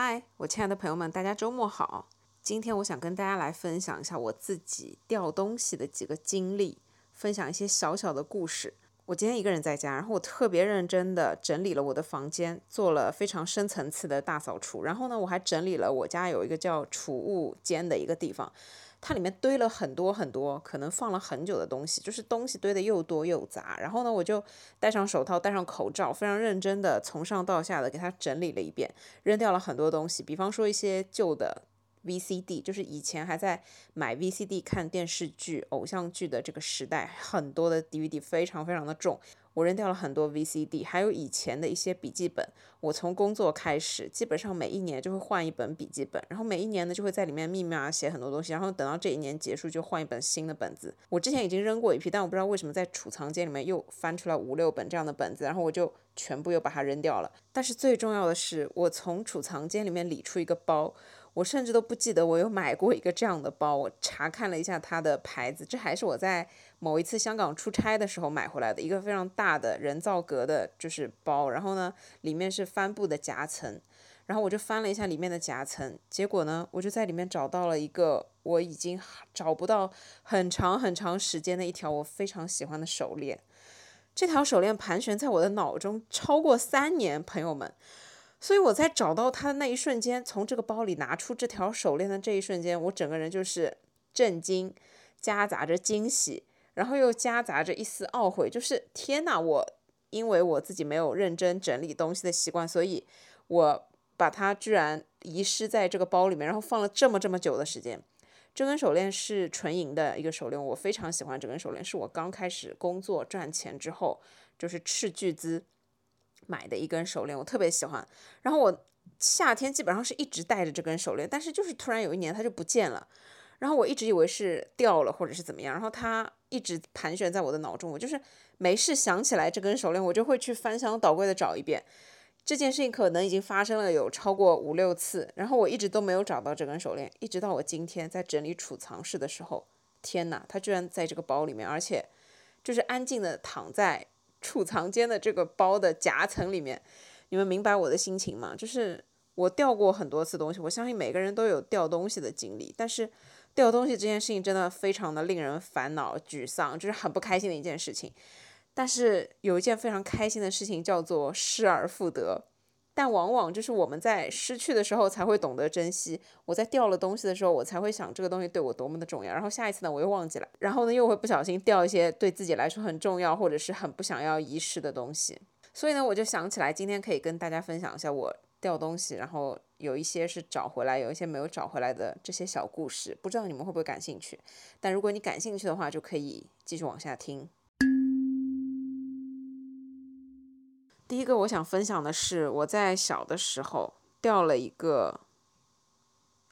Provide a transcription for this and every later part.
嗨，我亲爱的朋友们，大家周末好。今天我想跟大家来分享一下我自己掉东西的几个经历，分享一些小小的故事。我今天一个人在家，然后我特别认真的整理了我的房间，做了非常深层次的大扫除。然后呢，我还整理了我家有一个叫储物间的一个地方。它里面堆了很多很多，可能放了很久的东西，就是东西堆的又多又杂。然后呢，我就戴上手套，戴上口罩，非常认真的从上到下的给它整理了一遍，扔掉了很多东西，比方说一些旧的 VCD，就是以前还在买 VCD 看电视剧、偶像剧的这个时代，很多的 DVD 非常非常的重。我扔掉了很多 VCD，还有以前的一些笔记本。我从工作开始，基本上每一年就会换一本笔记本，然后每一年呢就会在里面密密麻麻写很多东西，然后等到这一年结束就换一本新的本子。我之前已经扔过一批，但我不知道为什么在储藏间里面又翻出来五六本这样的本子，然后我就全部又把它扔掉了。但是最重要的是，我从储藏间里面理出一个包。我甚至都不记得我有买过一个这样的包。我查看了一下它的牌子，这还是我在某一次香港出差的时候买回来的一个非常大的人造革的，就是包。然后呢，里面是帆布的夹层。然后我就翻了一下里面的夹层，结果呢，我就在里面找到了一个我已经找不到很长很长时间的一条我非常喜欢的手链。这条手链盘旋在我的脑中超过三年，朋友们。所以我在找到它的那一瞬间，从这个包里拿出这条手链的这一瞬间，我整个人就是震惊，夹杂着惊喜，然后又夹杂着一丝懊悔，就是天呐，我因为我自己没有认真整理东西的习惯，所以我把它居然遗失在这个包里面，然后放了这么这么久的时间。这根手链是纯银的一个手链，我非常喜欢这根手链，是我刚开始工作赚钱之后，就是斥巨资。买的一根手链，我特别喜欢。然后我夏天基本上是一直戴着这根手链，但是就是突然有一年它就不见了。然后我一直以为是掉了或者是怎么样，然后它一直盘旋在我的脑中。我就是没事想起来这根手链，我就会去翻箱倒柜的找一遍。这件事情可能已经发生了有超过五六次，然后我一直都没有找到这根手链，一直到我今天在整理储藏室的时候，天哪，它居然在这个包里面，而且就是安静的躺在。储藏间的这个包的夹层里面，你们明白我的心情吗？就是我掉过很多次东西，我相信每个人都有掉东西的经历，但是掉东西这件事情真的非常的令人烦恼、沮丧，就是很不开心的一件事情。但是有一件非常开心的事情叫做失而复得。但往往就是我们在失去的时候才会懂得珍惜。我在掉了东西的时候，我才会想这个东西对我多么的重要。然后下一次呢，我又忘记了。然后呢，又会不小心掉一些对自己来说很重要或者是很不想要遗失的东西。所以呢，我就想起来今天可以跟大家分享一下我掉东西，然后有一些是找回来，有一些没有找回来的这些小故事。不知道你们会不会感兴趣？但如果你感兴趣的话，就可以继续往下听。第一个我想分享的是，我在小的时候掉了一个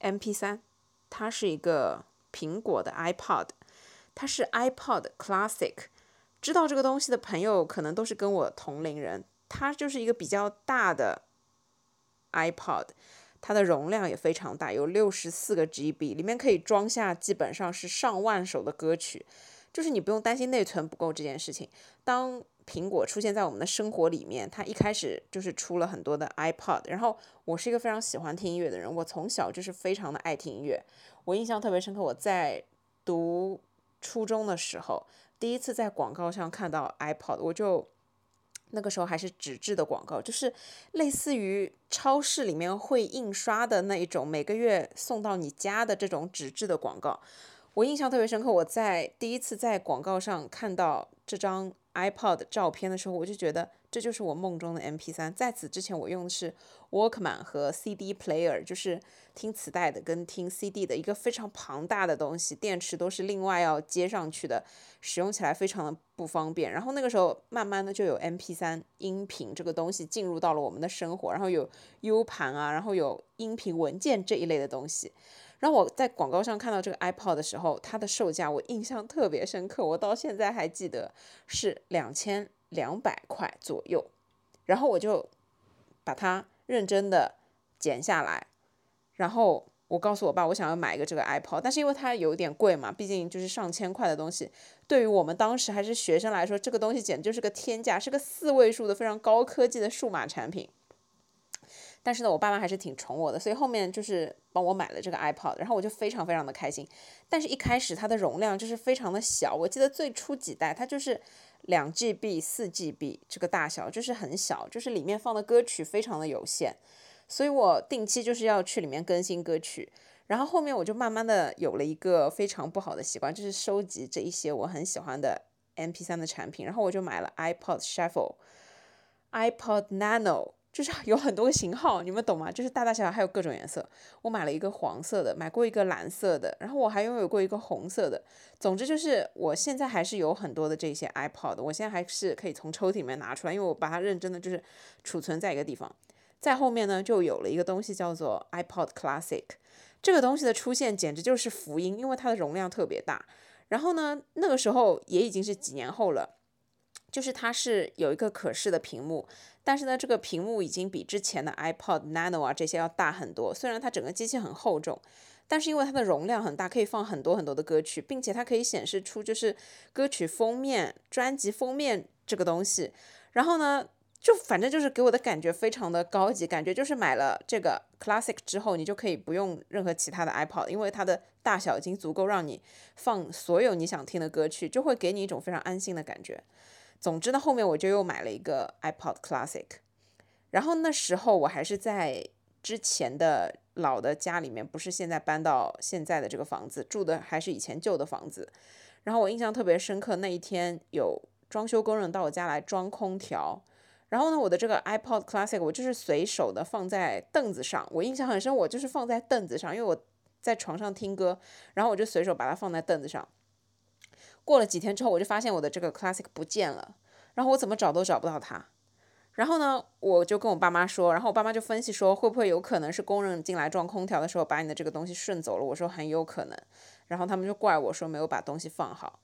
MP3，它是一个苹果的 iPod，它是 iPod Classic。知道这个东西的朋友可能都是跟我同龄人。它就是一个比较大的 iPod，它的容量也非常大，有六十四个 GB，里面可以装下基本上是上万首的歌曲，就是你不用担心内存不够这件事情。当苹果出现在我们的生活里面，它一开始就是出了很多的 iPod。然后我是一个非常喜欢听音乐的人，我从小就是非常的爱听音乐。我印象特别深刻，我在读初中的时候，第一次在广告上看到 iPod，我就那个时候还是纸质的广告，就是类似于超市里面会印刷的那一种，每个月送到你家的这种纸质的广告。我印象特别深刻，我在第一次在广告上看到这张。iPod 照片的时候，我就觉得这就是我梦中的 MP3。在此之前，我用的是 Walkman 和 CD player，就是听磁带的跟听 CD 的一个非常庞大的东西，电池都是另外要接上去的，使用起来非常的不方便。然后那个时候，慢慢的就有 MP3 音频这个东西进入到了我们的生活，然后有 U 盘啊，然后有音频文件这一类的东西。然后我在广告上看到这个 iPod 的时候，它的售价我印象特别深刻，我到现在还记得是两千两百块左右。然后我就把它认真的剪下来，然后我告诉我爸，我想要买一个这个 iPod，但是因为它有点贵嘛，毕竟就是上千块的东西，对于我们当时还是学生来说，这个东西简直就是个天价，是个四位数的非常高科技的数码产品。但是呢，我爸妈还是挺宠我的，所以后面就是帮我买了这个 iPod，然后我就非常非常的开心。但是，一开始它的容量就是非常的小，我记得最初几代它就是两 GB、四 GB 这个大小，就是很小，就是里面放的歌曲非常的有限，所以我定期就是要去里面更新歌曲。然后后面我就慢慢的有了一个非常不好的习惯，就是收集这一些我很喜欢的 MP3 的产品，然后我就买了 iPod Shuffle、iPod Nano。就是有很多个型号，你们懂吗？就是大大小小，还有各种颜色。我买了一个黄色的，买过一个蓝色的，然后我还拥有过一个红色的。总之就是，我现在还是有很多的这些 iPod，我现在还是可以从抽屉里面拿出来，因为我把它认真的就是储存在一个地方。在后面呢，就有了一个东西叫做 iPod Classic，这个东西的出现简直就是福音，因为它的容量特别大。然后呢，那个时候也已经是几年后了。就是它是有一个可视的屏幕，但是呢，这个屏幕已经比之前的 iPod Nano 啊这些要大很多。虽然它整个机器很厚重，但是因为它的容量很大，可以放很多很多的歌曲，并且它可以显示出就是歌曲封面、专辑封面这个东西。然后呢，就反正就是给我的感觉非常的高级，感觉就是买了这个 Classic 之后，你就可以不用任何其他的 iPod，因为它的大小已经足够让你放所有你想听的歌曲，就会给你一种非常安心的感觉。总之呢，后面我就又买了一个 iPod Classic，然后那时候我还是在之前的老的家里面，不是现在搬到现在的这个房子住的，还是以前旧的房子。然后我印象特别深刻，那一天有装修工人到我家来装空调，然后呢，我的这个 iPod Classic 我就是随手的放在凳子上，我印象很深，我就是放在凳子上，因为我在床上听歌，然后我就随手把它放在凳子上。过了几天之后，我就发现我的这个 classic 不见了，然后我怎么找都找不到它。然后呢，我就跟我爸妈说，然后我爸妈就分析说，会不会有可能是工人进来装空调的时候把你的这个东西顺走了？我说很有可能。然后他们就怪我说没有把东西放好。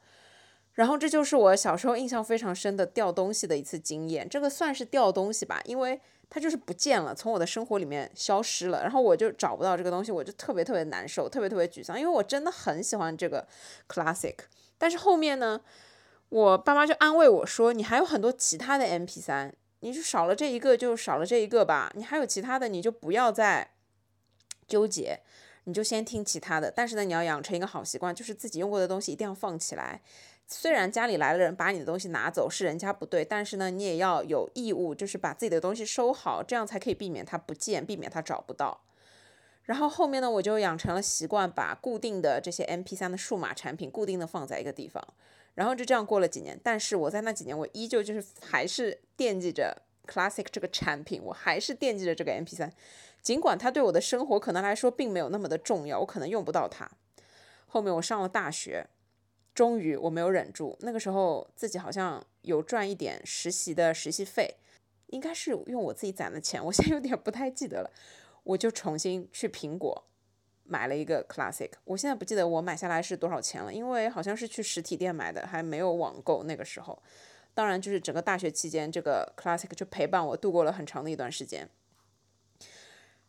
然后这就是我小时候印象非常深的掉东西的一次经验。这个算是掉东西吧，因为它就是不见了，从我的生活里面消失了。然后我就找不到这个东西，我就特别特别难受，特别特别沮丧，因为我真的很喜欢这个 classic。但是后面呢，我爸妈就安慰我说：“你还有很多其他的 M P 三，你就少了这一个就少了这一个吧。你还有其他的，你就不要再纠结，你就先听其他的。但是呢，你要养成一个好习惯，就是自己用过的东西一定要放起来。虽然家里来的人把你的东西拿走是人家不对，但是呢，你也要有义务，就是把自己的东西收好，这样才可以避免它不见，避免它找不到。”然后后面呢，我就养成了习惯，把固定的这些 M P 三的数码产品固定的放在一个地方，然后就这样过了几年。但是我在那几年，我依旧就是还是惦记着 Classic 这个产品，我还是惦记着这个 M P 三，尽管它对我的生活可能来说并没有那么的重要，我可能用不到它。后面我上了大学，终于我没有忍住，那个时候自己好像有赚一点实习的实习费，应该是用我自己攒的钱，我现在有点不太记得了。我就重新去苹果买了一个 Classic，我现在不记得我买下来是多少钱了，因为好像是去实体店买的，还没有网购那个时候。当然，就是整个大学期间，这个 Classic 就陪伴我度过了很长的一段时间。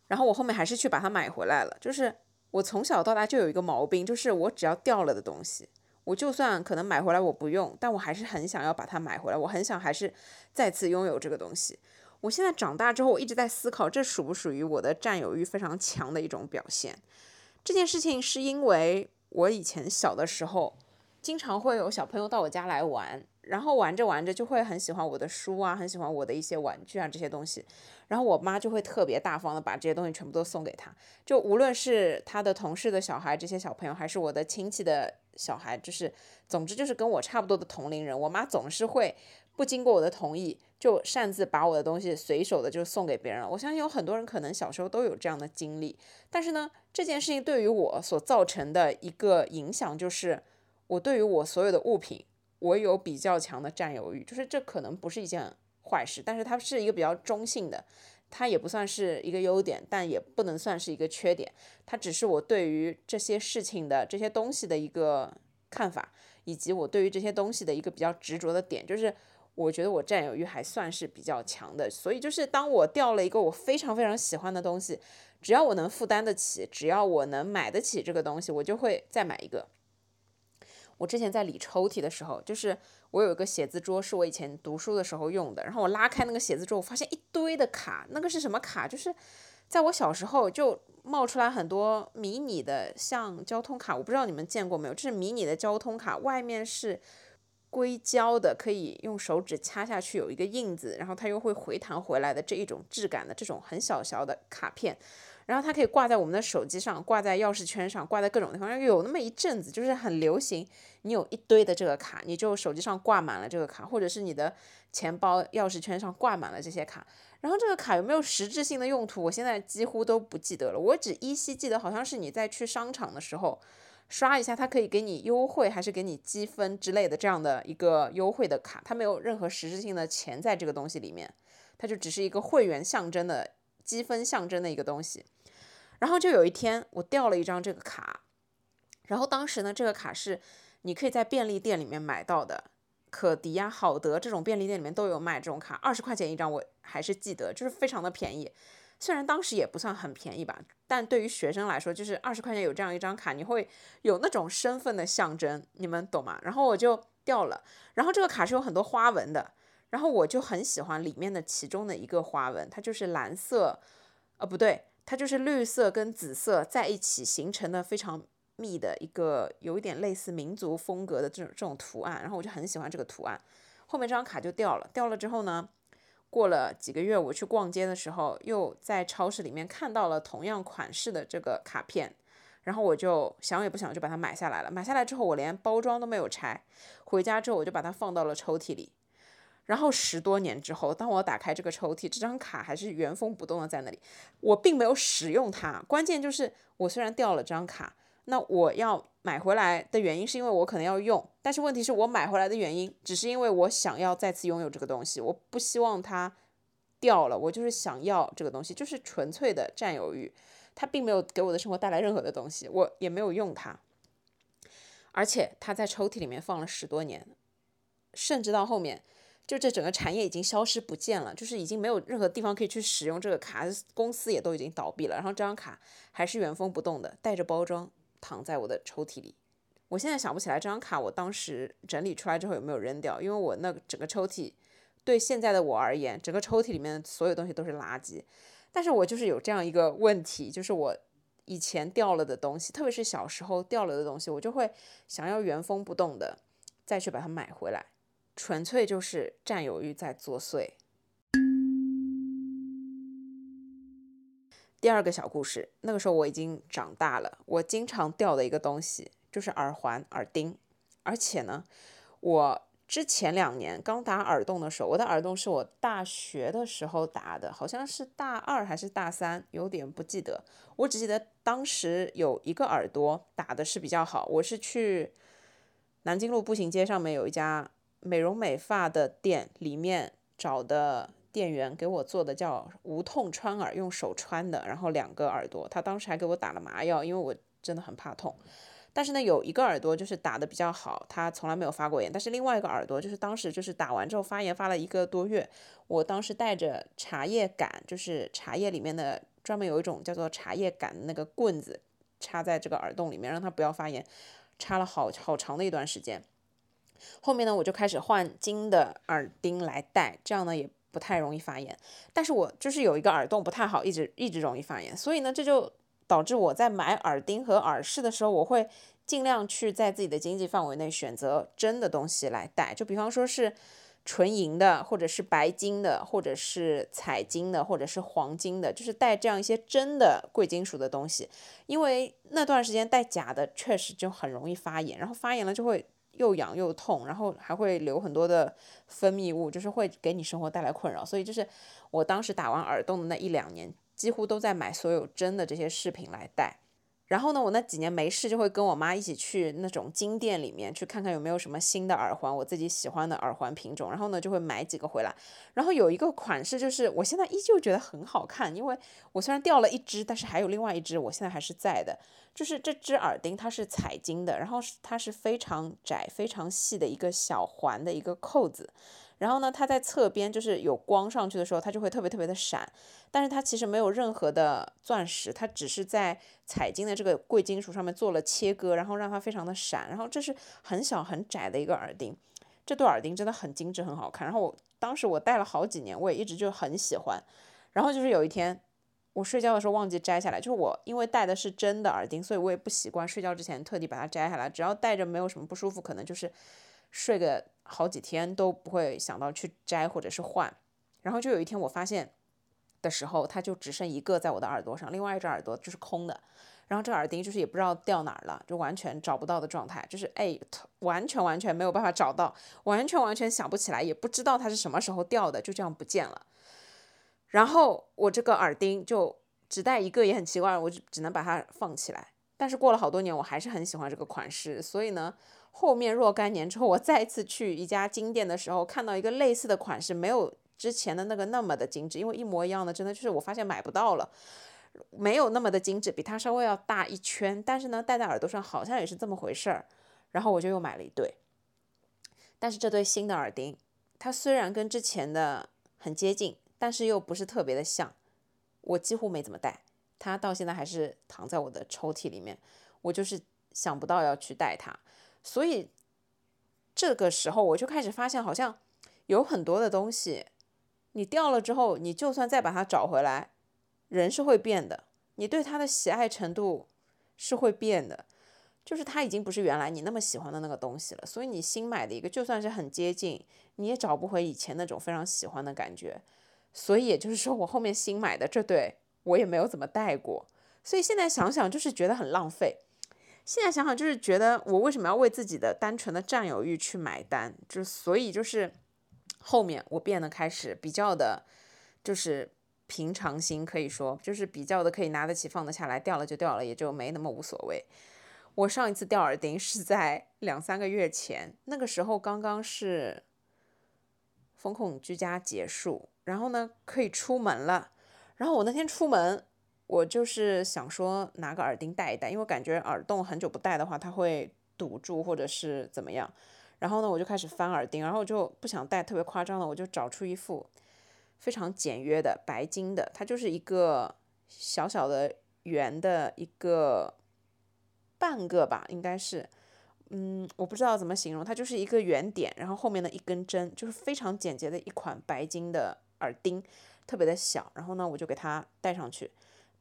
然后我后面还是去把它买回来了。就是我从小到大就有一个毛病，就是我只要掉了的东西，我就算可能买回来我不用，但我还是很想要把它买回来，我很想还是再次拥有这个东西。我现在长大之后，我一直在思考，这属不属于我的占有欲非常强的一种表现？这件事情是因为我以前小的时候，经常会有小朋友到我家来玩，然后玩着玩着就会很喜欢我的书啊，很喜欢我的一些玩具啊这些东西，然后我妈就会特别大方的把这些东西全部都送给他，就无论是他的同事的小孩，这些小朋友，还是我的亲戚的小孩，就是总之就是跟我差不多的同龄人，我妈总是会。不经过我的同意，就擅自把我的东西随手的就送给别人了。我相信有很多人可能小时候都有这样的经历。但是呢，这件事情对于我所造成的一个影响就是，我对于我所有的物品，我有比较强的占有欲。就是这可能不是一件坏事，但是它是一个比较中性的，它也不算是一个优点，但也不能算是一个缺点。它只是我对于这些事情的这些东西的一个看法，以及我对于这些东西的一个比较执着的点，就是。我觉得我占有欲还算是比较强的，所以就是当我掉了一个我非常非常喜欢的东西，只要我能负担得起，只要我能买得起这个东西，我就会再买一个。我之前在理抽屉的时候，就是我有一个写字桌，是我以前读书的时候用的。然后我拉开那个写字桌，我发现一堆的卡，那个是什么卡？就是在我小时候就冒出来很多迷你的，像交通卡，我不知道你们见过没有？就是迷你的交通卡，外面是硅胶的，可以用手指掐下去有一个印子，然后它又会回弹回来的这一种质感的这种很小小的卡片。然后它可以挂在我们的手机上，挂在钥匙圈上，挂在各种地方。有那么一阵子，就是很流行，你有一堆的这个卡，你就手机上挂满了这个卡，或者是你的钱包、钥匙圈上挂满了这些卡。然后这个卡有没有实质性的用途，我现在几乎都不记得了。我只依稀记得，好像是你在去商场的时候刷一下，它可以给你优惠，还是给你积分之类的这样的一个优惠的卡。它没有任何实质性的钱在这个东西里面，它就只是一个会员象征的。积分象征的一个东西，然后就有一天我掉了一张这个卡，然后当时呢，这个卡是你可以在便利店里面买到的，可迪呀、好德这种便利店里面都有卖这种卡，二十块钱一张，我还是记得，就是非常的便宜。虽然当时也不算很便宜吧，但对于学生来说，就是二十块钱有这样一张卡，你会有那种身份的象征，你们懂吗？然后我就掉了，然后这个卡是有很多花纹的。然后我就很喜欢里面的其中的一个花纹，它就是蓝色，呃，不对，它就是绿色跟紫色在一起形成的非常密的一个有一点类似民族风格的这种这种图案。然后我就很喜欢这个图案。后面这张卡就掉了，掉了之后呢，过了几个月，我去逛街的时候，又在超市里面看到了同样款式的这个卡片，然后我就想也不想就把它买下来了。买下来之后，我连包装都没有拆，回家之后我就把它放到了抽屉里。然后十多年之后，当我打开这个抽屉，这张卡还是原封不动的在那里。我并没有使用它，关键就是我虽然掉了张卡，那我要买回来的原因是因为我可能要用，但是问题是我买回来的原因只是因为我想要再次拥有这个东西，我不希望它掉了，我就是想要这个东西，就是纯粹的占有欲。它并没有给我的生活带来任何的东西，我也没有用它，而且它在抽屉里面放了十多年，甚至到后面。就这整个产业已经消失不见了，就是已经没有任何地方可以去使用这个卡，公司也都已经倒闭了。然后这张卡还是原封不动的，带着包装躺在我的抽屉里。我现在想不起来这张卡我当时整理出来之后有没有扔掉，因为我那整个抽屉对现在的我而言，整个抽屉里面所有东西都是垃圾。但是我就是有这样一个问题，就是我以前掉了的东西，特别是小时候掉了的东西，我就会想要原封不动的再去把它买回来。纯粹就是占有欲在作祟。第二个小故事，那个时候我已经长大了，我经常掉的一个东西就是耳环、耳钉，而且呢，我之前两年刚打耳洞的时候，我的耳洞是我大学的时候打的，好像是大二还是大三，有点不记得，我只记得当时有一个耳朵打的是比较好，我是去南京路步行街上面有一家。美容美发的店里面找的店员给我做的叫无痛穿耳，用手穿的，然后两个耳朵，他当时还给我打了麻药，因为我真的很怕痛。但是呢，有一个耳朵就是打的比较好，他从来没有发过炎。但是另外一个耳朵就是当时就是打完之后发炎，发了一个多月。我当时带着茶叶杆，就是茶叶里面的专门有一种叫做茶叶杆的那个棍子，插在这个耳洞里面，让它不要发炎，插了好好长的一段时间。后面呢，我就开始换金的耳钉来戴，这样呢也不太容易发炎。但是我就是有一个耳洞不太好，一直一直容易发炎，所以呢，这就导致我在买耳钉和耳饰的时候，我会尽量去在自己的经济范围内选择真的东西来戴。就比方说是纯银的，或者是白金的，或者是彩金的，或者是黄金的，就是戴这样一些真的贵金属的东西。因为那段时间戴假的确实就很容易发炎，然后发炎了就会。又痒又痛，然后还会流很多的分泌物，就是会给你生活带来困扰。所以就是我当时打完耳洞的那一两年，几乎都在买所有真的这些饰品来戴。然后呢，我那几年没事就会跟我妈一起去那种金店里面去看看有没有什么新的耳环，我自己喜欢的耳环品种。然后呢，就会买几个回来。然后有一个款式就是我现在依旧觉得很好看，因为我虽然掉了一只，但是还有另外一只，我现在还是在的。就是这只耳钉它是彩金的，然后它是非常窄、非常细的一个小环的一个扣子。然后呢，它在侧边就是有光上去的时候，它就会特别特别的闪。但是它其实没有任何的钻石，它只是在彩金的这个贵金属上面做了切割，然后让它非常的闪。然后这是很小很窄的一个耳钉，这对耳钉真的很精致很好看。然后我当时我戴了好几年，我也一直就很喜欢。然后就是有一天我睡觉的时候忘记摘下来，就是我因为戴的是真的耳钉，所以我也不习惯睡觉之前特地把它摘下来。只要戴着没有什么不舒服，可能就是睡个好几天都不会想到去摘或者是换。然后就有一天我发现。的时候，它就只剩一个在我的耳朵上，另外一只耳朵就是空的。然后这耳钉就是也不知道掉哪儿了，就完全找不到的状态，就是哎，完全完全没有办法找到，完全完全想不起来，也不知道它是什么时候掉的，就这样不见了。然后我这个耳钉就只戴一个也很奇怪，我就只能把它放起来。但是过了好多年，我还是很喜欢这个款式，所以呢，后面若干年之后，我再次去一家金店的时候，看到一个类似的款式，没有。之前的那个那么的精致，因为一模一样的，真的就是我发现买不到了，没有那么的精致，比它稍微要大一圈，但是呢，戴在耳朵上好像也是这么回事儿，然后我就又买了一对。但是这对新的耳钉，它虽然跟之前的很接近，但是又不是特别的像，我几乎没怎么戴，它到现在还是躺在我的抽屉里面，我就是想不到要去戴它，所以这个时候我就开始发现，好像有很多的东西。你掉了之后，你就算再把它找回来，人是会变的，你对它的喜爱程度是会变的，就是它已经不是原来你那么喜欢的那个东西了。所以你新买的一个，就算是很接近，你也找不回以前那种非常喜欢的感觉。所以也就是说，我后面新买的这对，我也没有怎么戴过。所以现在想想，就是觉得很浪费。现在想想，就是觉得我为什么要为自己的单纯的占有欲去买单？就所以就是。后面我变得开始比较的，就是平常心，可以说就是比较的可以拿得起放得下来，掉了就掉了，也就没那么无所谓。我上一次掉耳钉是在两三个月前，那个时候刚刚是风控居家结束，然后呢可以出门了。然后我那天出门，我就是想说拿个耳钉戴一戴，因为感觉耳洞很久不戴的话，它会堵住或者是怎么样。然后呢，我就开始翻耳钉，然后我就不想戴特别夸张的，我就找出一副非常简约的白金的，它就是一个小小的圆的一个半个吧，应该是，嗯，我不知道怎么形容，它就是一个圆点，然后后面的一根针，就是非常简洁的一款白金的耳钉，特别的小。然后呢，我就给它戴上去，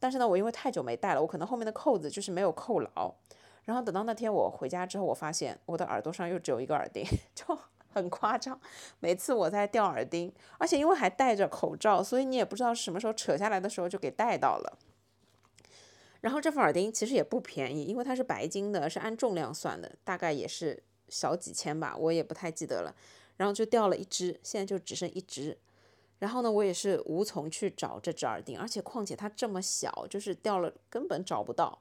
但是呢，我因为太久没戴了，我可能后面的扣子就是没有扣牢。然后等到那天我回家之后，我发现我的耳朵上又只有一个耳钉，就很夸张。每次我在掉耳钉，而且因为还戴着口罩，所以你也不知道是什么时候扯下来的时候就给戴到了。然后这副耳钉其实也不便宜，因为它是白金的，是按重量算的，大概也是小几千吧，我也不太记得了。然后就掉了一只，现在就只剩一只。然后呢，我也是无从去找这只耳钉，而且况且它这么小，就是掉了根本找不到。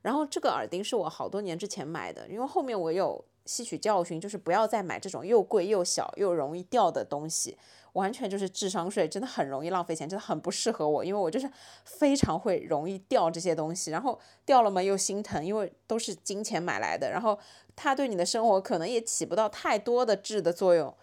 然后这个耳钉是我好多年之前买的，因为后面我有吸取教训，就是不要再买这种又贵又小又容易掉的东西，完全就是智商税，真的很容易浪费钱，真的很不适合我，因为我就是非常会容易掉这些东西，然后掉了嘛又心疼，因为都是金钱买来的，然后它对你的生活可能也起不到太多的质的作用，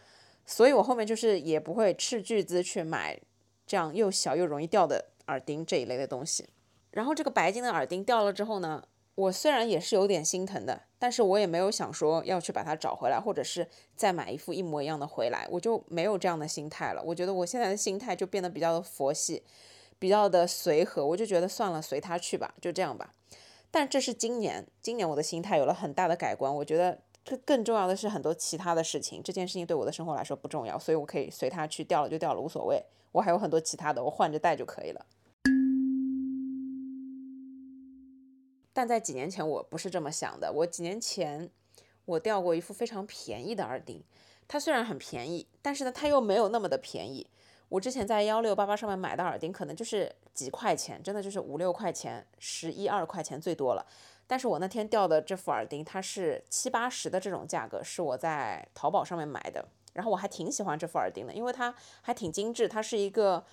所以我后面就是也不会斥巨资去买这样又小又容易掉的耳钉这一类的东西。然后这个白金的耳钉掉了之后呢，我虽然也是有点心疼的，但是我也没有想说要去把它找回来，或者是再买一副一模一样的回来，我就没有这样的心态了。我觉得我现在的心态就变得比较的佛系，比较的随和，我就觉得算了，随他去吧，就这样吧。但这是今年，今年我的心态有了很大的改观。我觉得更更重要的是很多其他的事情，这件事情对我的生活来说不重要，所以我可以随它去，掉了就掉了，无所谓。我还有很多其他的，我换着戴就可以了。但在几年前，我不是这么想的。我几年前，我掉过一副非常便宜的耳钉，它虽然很便宜，但是呢，它又没有那么的便宜。我之前在幺六八八上面买的耳钉，可能就是几块钱，真的就是五六块钱、十一二块钱最多了。但是我那天掉的这副耳钉，它是七八十的这种价格，是我在淘宝上面买的。然后我还挺喜欢这副耳钉的，因为它还挺精致，它是一个。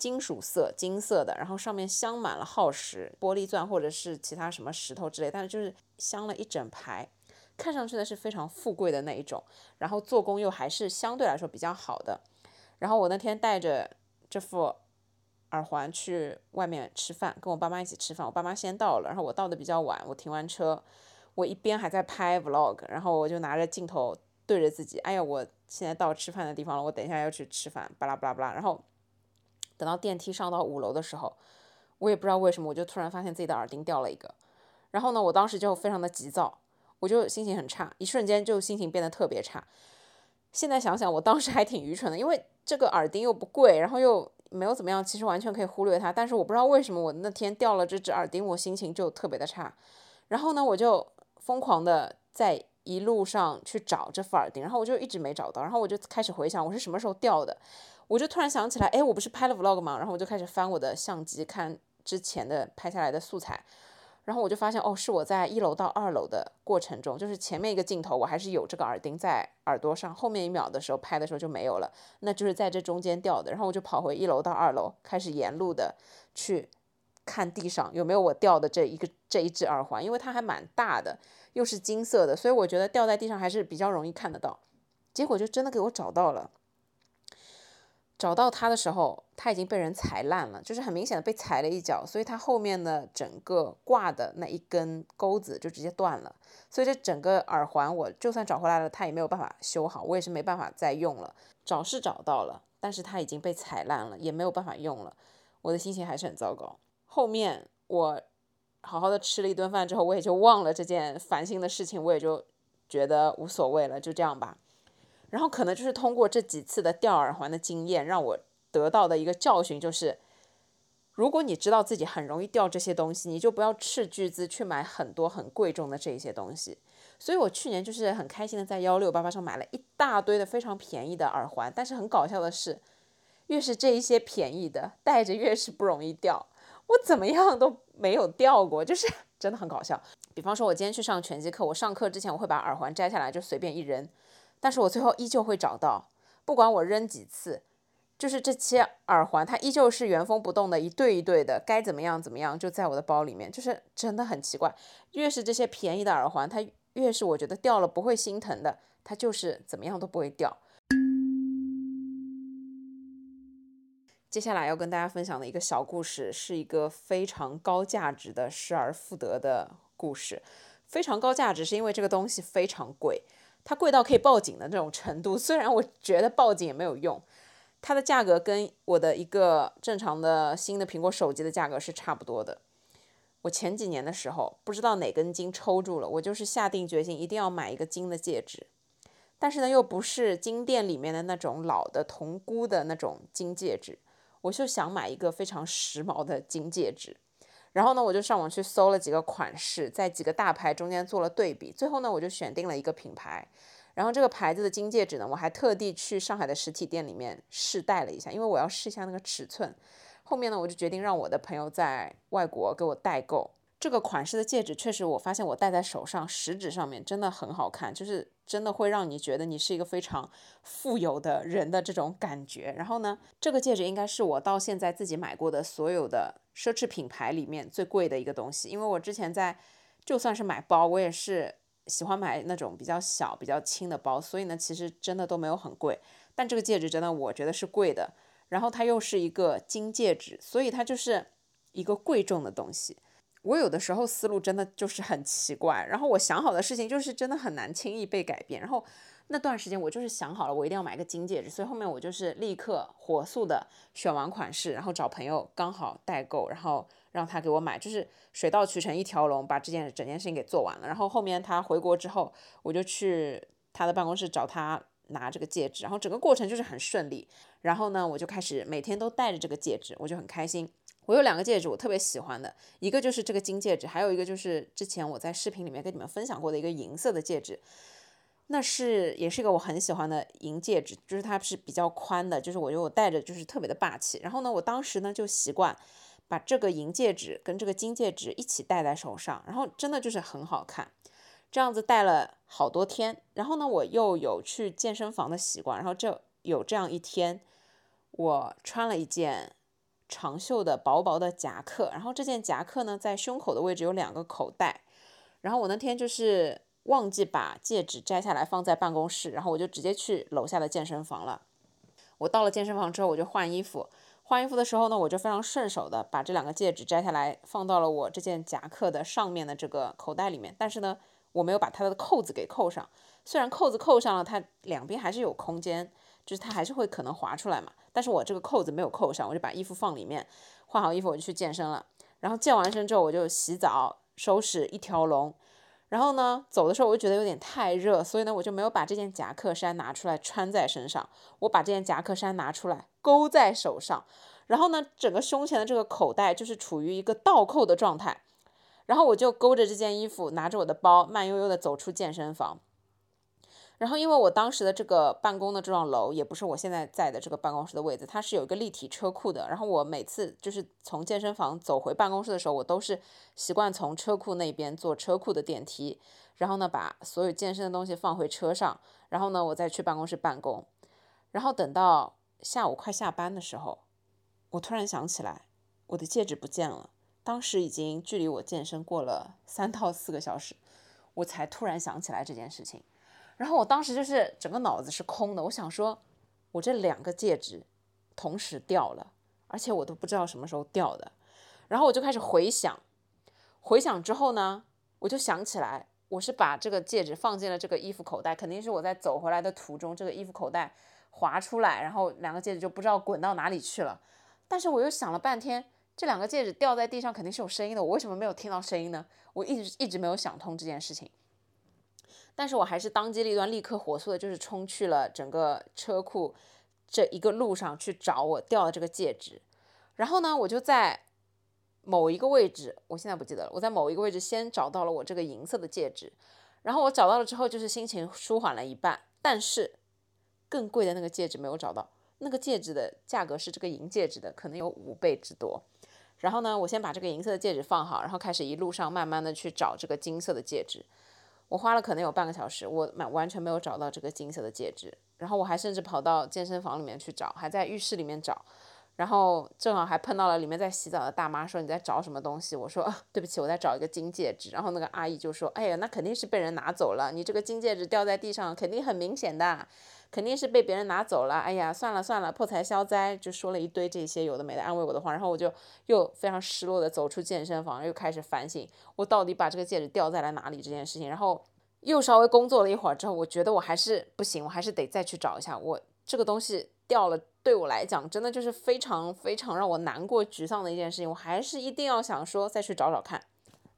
金属色，金色的，然后上面镶满了耗石、玻璃钻或者是其他什么石头之类，但是就是镶了一整排，看上去呢是非常富贵的那一种，然后做工又还是相对来说比较好的。然后我那天带着这副耳环去外面吃饭，跟我爸妈一起吃饭。我爸妈先到了，然后我到的比较晚，我停完车，我一边还在拍 vlog，然后我就拿着镜头对着自己，哎呀，我现在到吃饭的地方了，我等一下要去吃饭，巴拉巴拉巴拉。然后等到电梯上到五楼的时候，我也不知道为什么，我就突然发现自己的耳钉掉了一个。然后呢，我当时就非常的急躁，我就心情很差，一瞬间就心情变得特别差。现在想想，我当时还挺愚蠢的，因为这个耳钉又不贵，然后又没有怎么样，其实完全可以忽略它。但是我不知道为什么我那天掉了这只耳钉，我心情就特别的差。然后呢，我就疯狂的在一路上去找这副耳钉，然后我就一直没找到。然后我就开始回想我是什么时候掉的，我就突然想起来，哎，我不是拍了 vlog 吗？然后我就开始翻我的相机看之前的拍下来的素材。然后我就发现，哦，是我在一楼到二楼的过程中，就是前面一个镜头我还是有这个耳钉在耳朵上，后面一秒的时候拍的时候就没有了，那就是在这中间掉的。然后我就跑回一楼到二楼，开始沿路的去看地上有没有我掉的这一个这一只耳环，因为它还蛮大的，又是金色的，所以我觉得掉在地上还是比较容易看得到。结果就真的给我找到了。找到它的时候，它已经被人踩烂了，就是很明显的被踩了一脚，所以它后面的整个挂的那一根钩子就直接断了，所以这整个耳环我就算找回来了，它也没有办法修好，我也是没办法再用了。找是找到了，但是它已经被踩烂了，也没有办法用了，我的心情还是很糟糕。后面我好好的吃了一顿饭之后，我也就忘了这件烦心的事情，我也就觉得无所谓了，就这样吧。然后可能就是通过这几次的掉耳环的经验，让我得到的一个教训就是，如果你知道自己很容易掉这些东西，你就不要斥巨资去买很多很贵重的这些东西。所以我去年就是很开心的在幺六八八上买了一大堆的非常便宜的耳环，但是很搞笑的是，越是这一些便宜的，戴着越是不容易掉。我怎么样都没有掉过，就是 真的很搞笑。比方说，我今天去上拳击课，我上课之前我会把耳环摘下来就随便一扔。但是我最后依旧会找到，不管我扔几次，就是这些耳环，它依旧是原封不动的一对一对的，该怎么样怎么样，就在我的包里面，就是真的很奇怪。越是这些便宜的耳环，它越是我觉得掉了不会心疼的，它就是怎么样都不会掉。接下来要跟大家分享的一个小故事，是一个非常高价值的失而复得的故事。非常高价值是因为这个东西非常贵。它贵到可以报警的这种程度，虽然我觉得报警也没有用，它的价格跟我的一个正常的新的苹果手机的价格是差不多的。我前几年的时候，不知道哪根筋抽住了，我就是下定决心一定要买一个金的戒指，但是呢，又不是金店里面的那种老的铜箍的那种金戒指，我就想买一个非常时髦的金戒指。然后呢，我就上网去搜了几个款式，在几个大牌中间做了对比，最后呢，我就选定了一个品牌。然后这个牌子的金戒指呢，我还特地去上海的实体店里面试戴了一下，因为我要试一下那个尺寸。后面呢，我就决定让我的朋友在外国给我代购。这个款式的戒指确实，我发现我戴在手上，食指上面真的很好看，就是真的会让你觉得你是一个非常富有的人的这种感觉。然后呢，这个戒指应该是我到现在自己买过的所有的奢侈品牌里面最贵的一个东西。因为我之前在就算是买包，我也是喜欢买那种比较小、比较轻的包，所以呢，其实真的都没有很贵。但这个戒指真的我觉得是贵的，然后它又是一个金戒指，所以它就是一个贵重的东西。我有的时候思路真的就是很奇怪，然后我想好的事情就是真的很难轻易被改变。然后那段时间我就是想好了，我一定要买个金戒指，所以后面我就是立刻火速的选完款式，然后找朋友刚好代购，然后让他给我买，就是水到渠成一条龙把这件整件事情给做完了。然后后面他回国之后，我就去他的办公室找他拿这个戒指，然后整个过程就是很顺利。然后呢，我就开始每天都戴着这个戒指，我就很开心。我有两个戒指，我特别喜欢的，一个就是这个金戒指，还有一个就是之前我在视频里面跟你们分享过的一个银色的戒指，那是也是一个我很喜欢的银戒指，就是它是比较宽的，就是我觉得我戴着就是特别的霸气。然后呢，我当时呢就习惯把这个银戒指跟这个金戒指一起戴在手上，然后真的就是很好看，这样子戴了好多天。然后呢，我又有去健身房的习惯，然后就有这样一天，我穿了一件。长袖的薄薄的夹克，然后这件夹克呢，在胸口的位置有两个口袋。然后我那天就是忘记把戒指摘下来放在办公室，然后我就直接去楼下的健身房了。我到了健身房之后，我就换衣服。换衣服的时候呢，我就非常顺手的把这两个戒指摘下来，放到了我这件夹克的上面的这个口袋里面。但是呢，我没有把它的扣子给扣上。虽然扣子扣上了，它两边还是有空间，就是它还是会可能滑出来嘛。但是我这个扣子没有扣上，我就把衣服放里面，换好衣服我就去健身了。然后健完身之后，我就洗澡、收拾一条龙。然后呢，走的时候我就觉得有点太热，所以呢，我就没有把这件夹克衫拿出来穿在身上。我把这件夹克衫拿出来勾在手上，然后呢，整个胸前的这个口袋就是处于一个倒扣的状态。然后我就勾着这件衣服，拿着我的包，慢悠悠的走出健身房。然后，因为我当时的这个办公的这幢楼也不是我现在在的这个办公室的位置，它是有一个立体车库的。然后我每次就是从健身房走回办公室的时候，我都是习惯从车库那边坐车库的电梯，然后呢把所有健身的东西放回车上，然后呢我再去办公室办公。然后等到下午快下班的时候，我突然想起来我的戒指不见了。当时已经距离我健身过了三到四个小时，我才突然想起来这件事情。然后我当时就是整个脑子是空的，我想说，我这两个戒指同时掉了，而且我都不知道什么时候掉的。然后我就开始回想，回想之后呢，我就想起来，我是把这个戒指放进了这个衣服口袋，肯定是我在走回来的途中，这个衣服口袋滑出来，然后两个戒指就不知道滚到哪里去了。但是我又想了半天，这两个戒指掉在地上肯定是有声音的，我为什么没有听到声音呢？我一直一直没有想通这件事情。但是我还是当机立断，立刻火速的，就是冲去了整个车库这一个路上去找我掉的这个戒指。然后呢，我就在某一个位置，我现在不记得了。我在某一个位置先找到了我这个银色的戒指。然后我找到了之后，就是心情舒缓了一半。但是更贵的那个戒指没有找到，那个戒指的价格是这个银戒指的可能有五倍之多。然后呢，我先把这个银色的戒指放好，然后开始一路上慢慢的去找这个金色的戒指。我花了可能有半个小时，我完完全没有找到这个金色的戒指。然后我还甚至跑到健身房里面去找，还在浴室里面找。然后正好还碰到了里面在洗澡的大妈，说你在找什么东西？我说 对不起，我在找一个金戒指。然后那个阿姨就说，哎呀，那肯定是被人拿走了，你这个金戒指掉在地上，肯定很明显的。肯定是被别人拿走了，哎呀，算了算了，破财消灾，就说了一堆这些有的没的安慰我的话，然后我就又非常失落的走出健身房，又开始反省我到底把这个戒指掉在了哪里这件事情，然后又稍微工作了一会儿之后，我觉得我还是不行，我还是得再去找一下，我这个东西掉了，对我来讲真的就是非常非常让我难过沮丧的一件事情，我还是一定要想说再去找找看，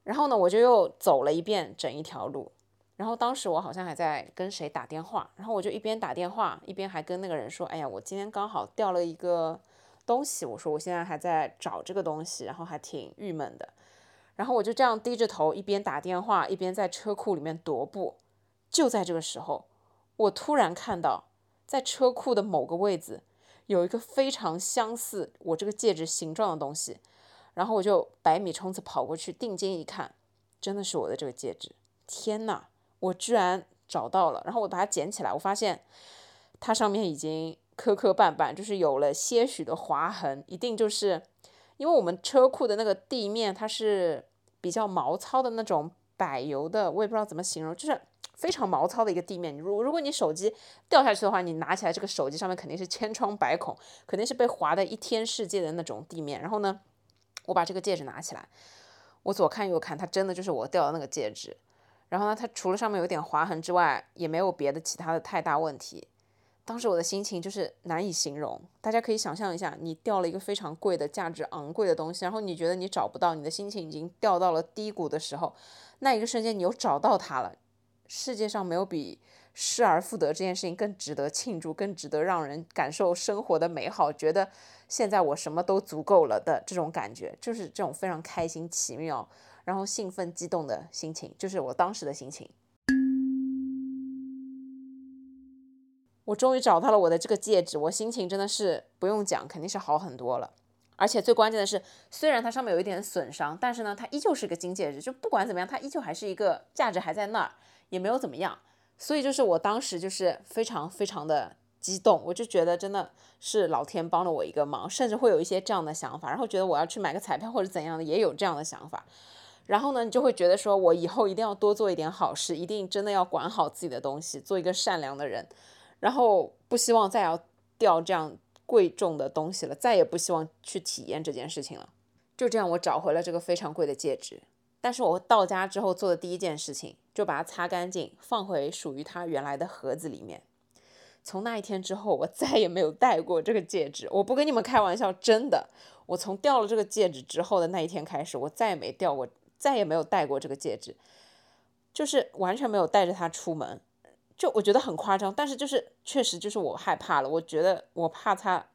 然后呢，我就又走了一遍整一条路。然后当时我好像还在跟谁打电话，然后我就一边打电话一边还跟那个人说：“哎呀，我今天刚好掉了一个东西。”我说：“我现在还在找这个东西，然后还挺郁闷的。”然后我就这样低着头一边打电话一边在车库里面踱步。就在这个时候，我突然看到在车库的某个位置有一个非常相似我这个戒指形状的东西，然后我就百米冲刺跑过去，定睛一看，真的是我的这个戒指！天呐！我居然找到了，然后我把它捡起来，我发现它上面已经磕磕绊绊，就是有了些许的划痕，一定就是因为我们车库的那个地面它是比较毛糙的那种柏油的，我也不知道怎么形容，就是非常毛糙的一个地面。如如果你手机掉下去的话，你拿起来这个手机上面肯定是千疮百孔，肯定是被划的一天世界的那种地面。然后呢，我把这个戒指拿起来，我左看右看，它真的就是我掉的那个戒指。然后呢，它除了上面有点划痕之外，也没有别的其他的太大问题。当时我的心情就是难以形容。大家可以想象一下，你掉了一个非常贵的、价值昂贵的东西，然后你觉得你找不到，你的心情已经掉到了低谷的时候，那一个瞬间你又找到它了。世界上没有比失而复得这件事情更值得庆祝、更值得让人感受生活的美好，觉得现在我什么都足够了的这种感觉，就是这种非常开心、奇妙。然后兴奋激动的心情，就是我当时的心情。我终于找到了我的这个戒指，我心情真的是不用讲，肯定是好很多了。而且最关键的是，虽然它上面有一点损伤，但是呢，它依旧是个金戒指，就不管怎么样，它依旧还是一个价值还在那儿，也没有怎么样。所以就是我当时就是非常非常的激动，我就觉得真的是老天帮了我一个忙，甚至会有一些这样的想法，然后觉得我要去买个彩票或者怎样的，也有这样的想法。然后呢，你就会觉得说，我以后一定要多做一点好事，一定真的要管好自己的东西，做一个善良的人，然后不希望再要掉这样贵重的东西了，再也不希望去体验这件事情了。就这样，我找回了这个非常贵的戒指。但是我到家之后做的第一件事情，就把它擦干净，放回属于它原来的盒子里面。从那一天之后，我再也没有戴过这个戒指。我不跟你们开玩笑，真的。我从掉了这个戒指之后的那一天开始，我再也没掉过，再也没有戴过这个戒指，就是完全没有带着它出门。就我觉得很夸张，但是就是确实就是我害怕了。我觉得我怕它，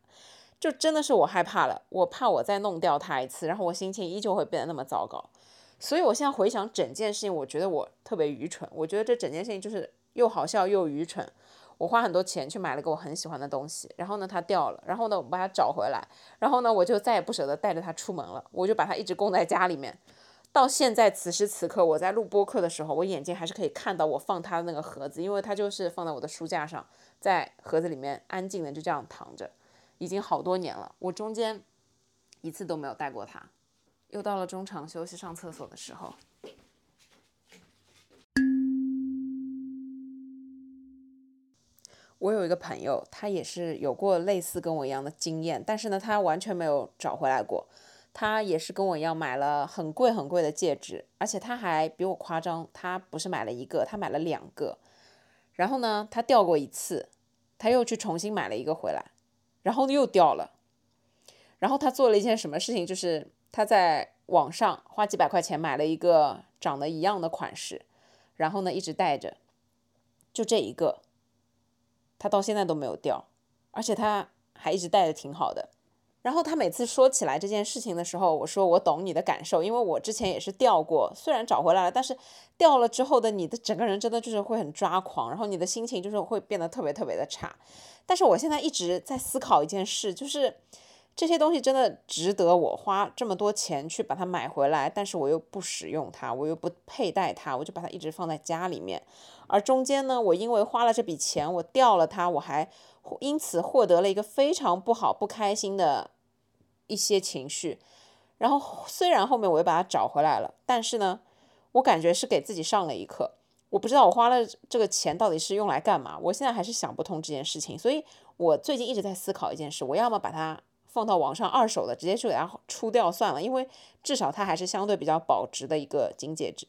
就真的是我害怕了。我怕我再弄掉它一次，然后我心情依旧会变得那么糟糕。所以我现在回想整件事情，我觉得我特别愚蠢。我觉得这整件事情就是又好笑又愚蠢。我花很多钱去买了个我很喜欢的东西，然后呢它掉了，然后呢我把它找回来，然后呢我就再也不舍得带着它出门了，我就把它一直供在家里面。到现在此时此刻，我在录播课的时候，我眼睛还是可以看到我放它的那个盒子，因为它就是放在我的书架上，在盒子里面安静的就这样躺着，已经好多年了，我中间一次都没有带过它。又到了中场休息上厕所的时候。我有一个朋友，他也是有过类似跟我一样的经验，但是呢，他完全没有找回来过。他也是跟我一样买了很贵很贵的戒指，而且他还比我夸张，他不是买了一个，他买了两个。然后呢，他掉过一次，他又去重新买了一个回来，然后又掉了。然后他做了一件什么事情，就是他在网上花几百块钱买了一个长得一样的款式，然后呢一直戴着，就这一个。他到现在都没有掉，而且他还一直戴的挺好的。然后他每次说起来这件事情的时候，我说我懂你的感受，因为我之前也是掉过，虽然找回来了，但是掉了之后的你的整个人真的就是会很抓狂，然后你的心情就是会变得特别特别的差。但是我现在一直在思考一件事，就是。这些东西真的值得我花这么多钱去把它买回来，但是我又不使用它，我又不佩戴它，我就把它一直放在家里面。而中间呢，我因为花了这笔钱，我掉了它，我还因此获得了一个非常不好、不开心的一些情绪。然后虽然后面我又把它找回来了，但是呢，我感觉是给自己上了一课。我不知道我花了这个钱到底是用来干嘛，我现在还是想不通这件事情。所以我最近一直在思考一件事：我要么把它。放到网上二手的，直接就给它出掉算了，因为至少它还是相对比较保值的一个金戒指。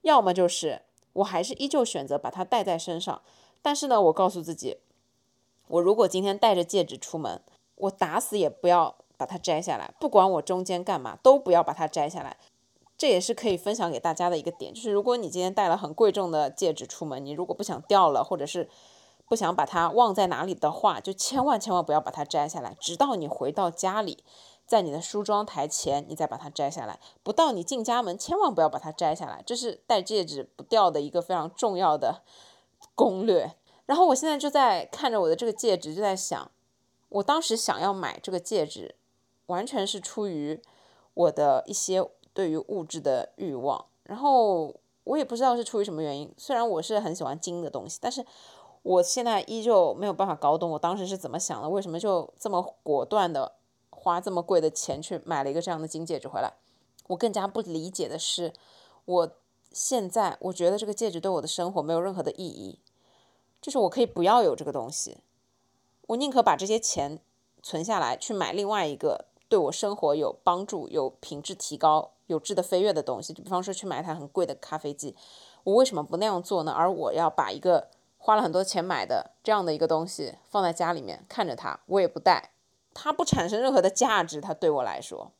要么就是我还是依旧选择把它戴在身上，但是呢，我告诉自己，我如果今天戴着戒指出门，我打死也不要把它摘下来，不管我中间干嘛，都不要把它摘下来。这也是可以分享给大家的一个点，就是如果你今天戴了很贵重的戒指出门，你如果不想掉了，或者是。不想把它忘在哪里的话，就千万千万不要把它摘下来，直到你回到家里，在你的梳妆台前，你再把它摘下来。不到你进家门，千万不要把它摘下来，这是戴戒指不掉的一个非常重要的 攻略。然后我现在就在看着我的这个戒指，就在想，我当时想要买这个戒指，完全是出于我的一些对于物质的欲望。然后我也不知道是出于什么原因，虽然我是很喜欢金的东西，但是。我现在依旧没有办法搞懂我当时是怎么想的，为什么就这么果断的花这么贵的钱去买了一个这样的金戒指回来？我更加不理解的是，我现在我觉得这个戒指对我的生活没有任何的意义，就是我可以不要有这个东西，我宁可把这些钱存下来去买另外一个对我生活有帮助、有品质提高、有质的飞跃的东西，就比方说去买一台很贵的咖啡机，我为什么不那样做呢？而我要把一个花了很多钱买的这样的一个东西放在家里面看着它，我也不带，它不产生任何的价值，它对我来说。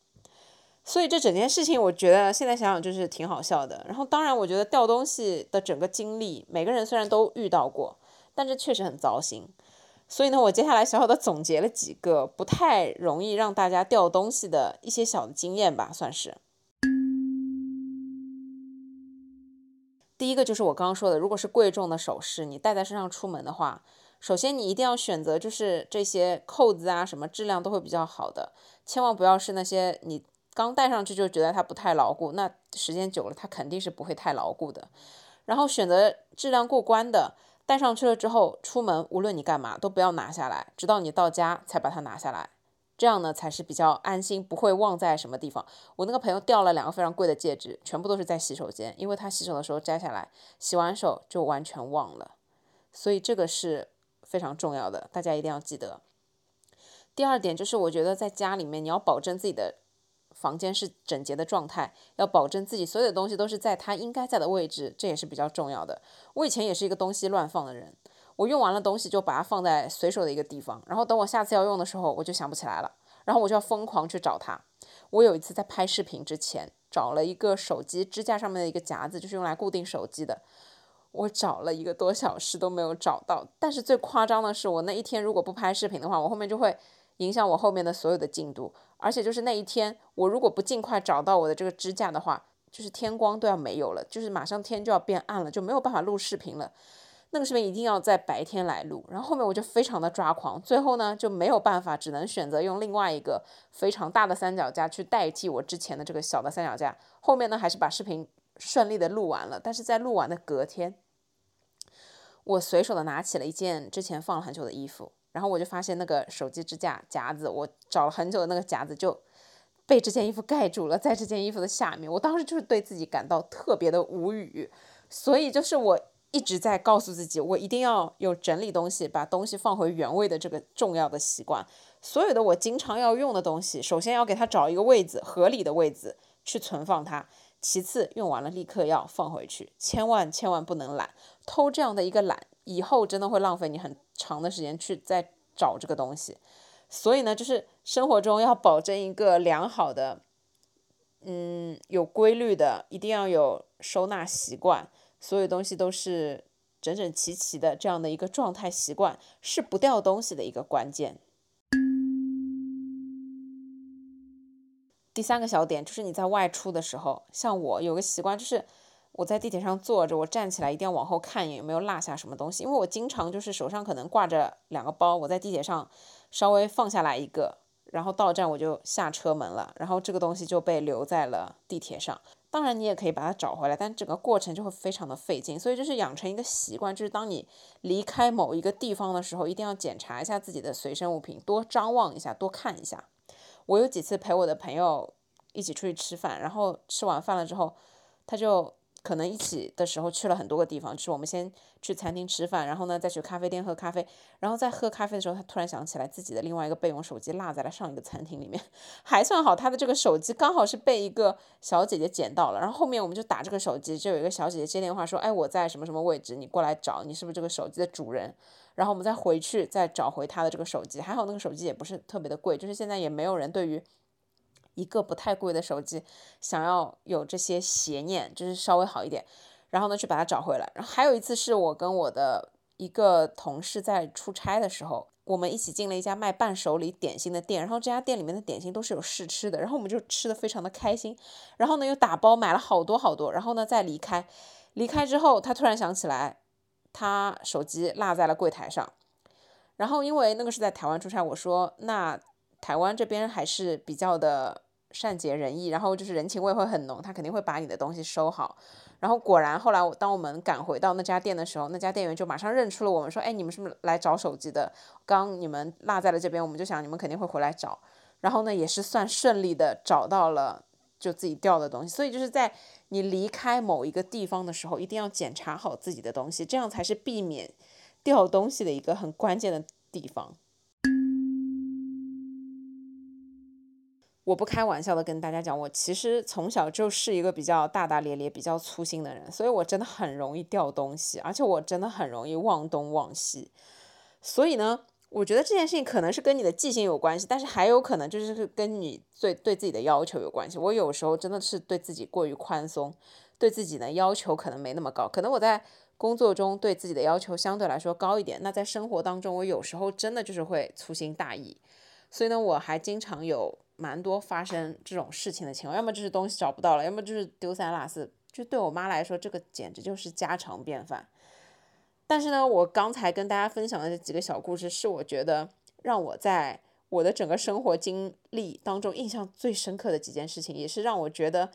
所以这整件事情，我觉得现在想想就是挺好笑的。然后当然，我觉得掉东西的整个经历，每个人虽然都遇到过，但这确实很糟心。所以呢，我接下来小小的总结了几个不太容易让大家掉东西的一些小的经验吧，算是。第一个就是我刚刚说的，如果是贵重的首饰，你戴在身上出门的话，首先你一定要选择就是这些扣子啊，什么质量都会比较好的，千万不要是那些你刚戴上去就觉得它不太牢固，那时间久了它肯定是不会太牢固的。然后选择质量过关的，戴上去了之后出门，无论你干嘛都不要拿下来，直到你到家才把它拿下来，这样呢才是比较安心，不会忘在什么地方。我那个朋友掉了两个非常贵的戒指，全部都是在洗手间，因为他洗手的时候摘下来，洗完手就完全忘了。所以这个是非常重要的，大家一定要记得。第二点就是，我觉得在家里面你要保证自己的房间是整洁的状态，要保证自己所有的东西都是在它应该在的位置，这也是比较重要的。我以前也是一个东西乱放的人。我用完了东西就把它放在随手的一个地方，然后等我下次要用的时候，我就想不起来了，然后我就要疯狂去找它。我有一次在拍视频之前找了一个手机支架上面的一个夹子，就是用来固定手机的，我找了一个多小时都没有找到。但是最夸张的是，我那一天如果不拍视频的话，我后面就会影响我后面的所有的进度。而且就是那一天，我如果不尽快找到我的这个支架的话，就是天光都要没有了，就是马上天就要变暗了，就没有办法录视频了。那个视频一定要在白天来录，然后后面我就非常的抓狂，最后呢就没有办法，只能选择用另外一个非常大的三脚架去代替我之前的这个小的三脚架。后面呢还是把视频顺利的录完了，但是在录完的隔天，我随手的拿起了一件之前放了很久的衣服，然后我就发现那个手机支架夹子，我找了很久的那个夹子就被这件衣服盖住了，在这件衣服的下面，我当时就是对自己感到特别的无语，所以就是我。一直在告诉自己，我一定要有整理东西、把东西放回原位的这个重要的习惯。所有的我经常要用的东西，首先要给它找一个位置，合理的位置去存放它。其次，用完了立刻要放回去，千万千万不能懒。偷这样的一个懒，以后真的会浪费你很长的时间去再找这个东西。所以呢，就是生活中要保证一个良好的，嗯，有规律的，一定要有收纳习惯。所有东西都是整整齐齐的，这样的一个状态习惯是不掉东西的一个关键。第三个小点就是你在外出的时候，像我有个习惯，就是我在地铁上坐着，我站起来一定要往后看一眼有没有落下什么东西，因为我经常就是手上可能挂着两个包，我在地铁上稍微放下来一个，然后到站我就下车门了，然后这个东西就被留在了地铁上。当然，你也可以把它找回来，但整个过程就会非常的费劲。所以就是养成一个习惯，就是当你离开某一个地方的时候，一定要检查一下自己的随身物品，多张望一下，多看一下。我有几次陪我的朋友一起出去吃饭，然后吃完饭了之后，他就。可能一起的时候去了很多个地方，就是我们先去餐厅吃饭，然后呢再去咖啡店喝咖啡，然后在喝咖啡的时候，他突然想起来自己的另外一个备用手机落在了上一个餐厅里面，还算好，他的这个手机刚好是被一个小姐姐捡到了，然后后面我们就打这个手机，就有一个小姐姐接电话说，哎，我在什么什么位置，你过来找，你是不是这个手机的主人？然后我们再回去再找回他的这个手机，还好那个手机也不是特别的贵，就是现在也没有人对于。一个不太贵的手机，想要有这些邪念，就是稍微好一点，然后呢去把它找回来。然后还有一次是我跟我的一个同事在出差的时候，我们一起进了一家卖伴手礼点心的店，然后这家店里面的点心都是有试吃的，然后我们就吃的非常的开心，然后呢又打包买了好多好多，然后呢再离开，离开之后他突然想起来，他手机落在了柜台上，然后因为那个是在台湾出差，我说那台湾这边还是比较的。善解人意，然后就是人情味会很浓，他肯定会把你的东西收好。然后果然，后来我当我们赶回到那家店的时候，那家店员就马上认出了我们，说：“哎，你们是不是来找手机的？刚你们落在了这边，我们就想你们肯定会回来找。”然后呢，也是算顺利的找到了就自己掉的东西。所以就是在你离开某一个地方的时候，一定要检查好自己的东西，这样才是避免掉东西的一个很关键的地方。我不开玩笑的跟大家讲，我其实从小就是一个比较大大咧咧、比较粗心的人，所以我真的很容易掉东西，而且我真的很容易忘东忘西。所以呢，我觉得这件事情可能是跟你的记性有关系，但是还有可能就是跟你对对自己的要求有关系。我有时候真的是对自己过于宽松，对自己的要求可能没那么高。可能我在工作中对自己的要求相对来说高一点，那在生活当中，我有时候真的就是会粗心大意。所以呢，我还经常有。蛮多发生这种事情的情况，要么就是东西找不到了，要么就是丢三落四。就对我妈来说，这个简直就是家常便饭。但是呢，我刚才跟大家分享的这几个小故事，是我觉得让我在我的整个生活经历当中印象最深刻的几件事情，也是让我觉得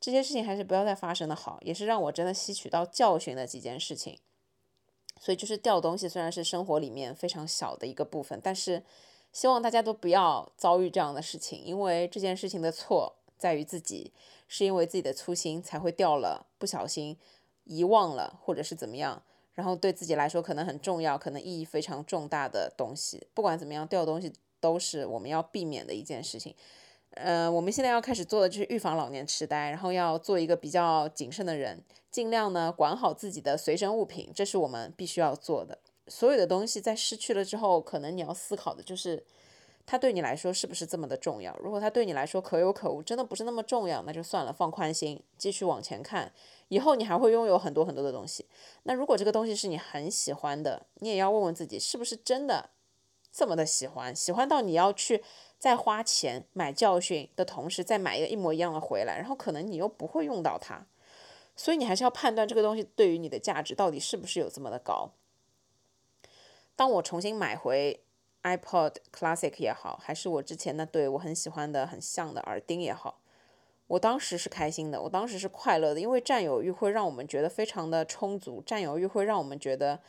这些事情还是不要再发生的好，也是让我真的吸取到教训的几件事情。所以就是掉东西，虽然是生活里面非常小的一个部分，但是。希望大家都不要遭遇这样的事情，因为这件事情的错在于自己，是因为自己的粗心才会掉了，不小心遗忘了，或者是怎么样。然后对自己来说可能很重要，可能意义非常重大的东西，不管怎么样，掉东西都是我们要避免的一件事情。呃，我们现在要开始做的就是预防老年痴呆，然后要做一个比较谨慎的人，尽量呢管好自己的随身物品，这是我们必须要做的。所有的东西在失去了之后，可能你要思考的就是，它对你来说是不是这么的重要？如果它对你来说可有可无，真的不是那么重要，那就算了，放宽心，继续往前看。以后你还会拥有很多很多的东西。那如果这个东西是你很喜欢的，你也要问问自己，是不是真的这么的喜欢？喜欢到你要去再花钱买教训的同时，再买一个一模一样的回来，然后可能你又不会用到它。所以你还是要判断这个东西对于你的价值到底是不是有这么的高。当我重新买回 iPod Classic 也好，还是我之前那对我很喜欢的很像的耳钉也好。我当时是开心的，我当时是快乐的，因为占有欲会让我们觉得非常的充足，占有欲会让我们觉得